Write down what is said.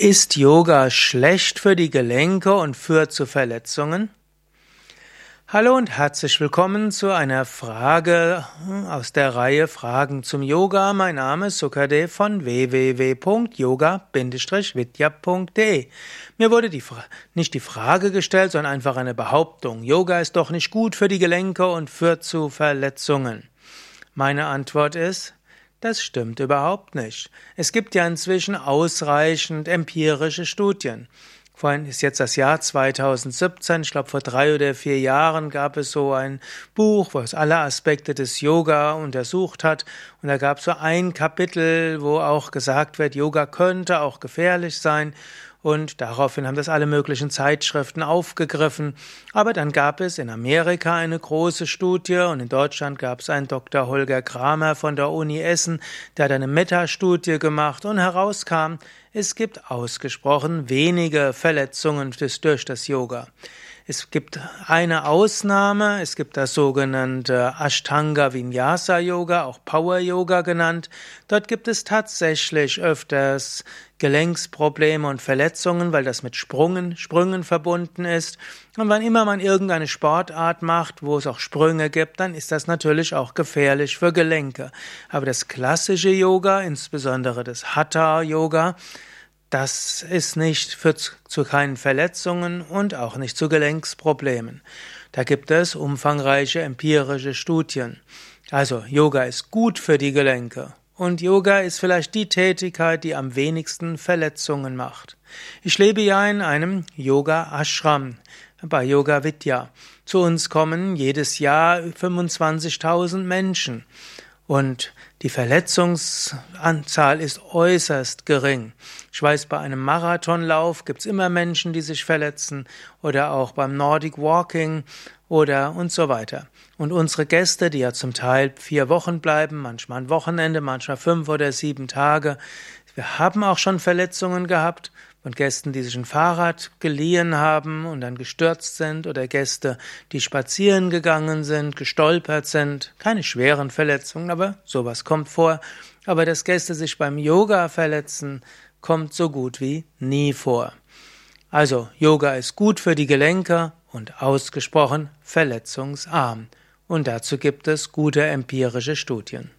Ist Yoga schlecht für die Gelenke und führt zu Verletzungen? Hallo und herzlich willkommen zu einer Frage aus der Reihe Fragen zum Yoga. Mein Name ist Sukadev von www.yoga-vidya.de. Mir wurde die nicht die Frage gestellt, sondern einfach eine Behauptung. Yoga ist doch nicht gut für die Gelenke und führt zu Verletzungen. Meine Antwort ist, das stimmt überhaupt nicht. Es gibt ja inzwischen ausreichend empirische Studien. Vorhin ist jetzt das Jahr 2017. Ich glaube, vor drei oder vier Jahren gab es so ein Buch, wo es alle Aspekte des Yoga untersucht hat. Und da gab es so ein Kapitel, wo auch gesagt wird, Yoga könnte auch gefährlich sein. Und daraufhin haben das alle möglichen Zeitschriften aufgegriffen. Aber dann gab es in Amerika eine große Studie und in Deutschland gab es einen Dr. Holger Kramer von der Uni Essen, der hat eine Metastudie gemacht und herauskam, es gibt ausgesprochen wenige Verletzungen durch das Yoga. Es gibt eine Ausnahme, es gibt das sogenannte Ashtanga Vinyasa Yoga, auch Power Yoga genannt. Dort gibt es tatsächlich öfters Gelenksprobleme und Verletzungen, weil das mit Sprungen, Sprüngen verbunden ist. Und wann immer man irgendeine Sportart macht, wo es auch Sprünge gibt, dann ist das natürlich auch gefährlich für Gelenke. Aber das klassische Yoga, insbesondere das Hatha Yoga, das ist nicht führt zu keinen Verletzungen und auch nicht zu Gelenksproblemen. Da gibt es umfangreiche empirische Studien. Also Yoga ist gut für die Gelenke und Yoga ist vielleicht die Tätigkeit, die am wenigsten Verletzungen macht. Ich lebe ja in einem Yoga Ashram bei Yoga Vidya. Zu uns kommen jedes Jahr 25.000 Menschen und die Verletzungsanzahl ist äußerst gering. Ich weiß, bei einem Marathonlauf gibt's immer Menschen, die sich verletzen oder auch beim Nordic Walking oder und so weiter. Und unsere Gäste, die ja zum Teil vier Wochen bleiben, manchmal ein Wochenende, manchmal fünf oder sieben Tage, wir haben auch schon Verletzungen gehabt von Gästen, die sich ein Fahrrad geliehen haben und dann gestürzt sind oder Gäste, die spazieren gegangen sind, gestolpert sind. Keine schweren Verletzungen, aber sowas kommt vor. Aber dass Gäste sich beim Yoga verletzen, kommt so gut wie nie vor. Also Yoga ist gut für die Gelenke und ausgesprochen verletzungsarm. Und dazu gibt es gute empirische Studien.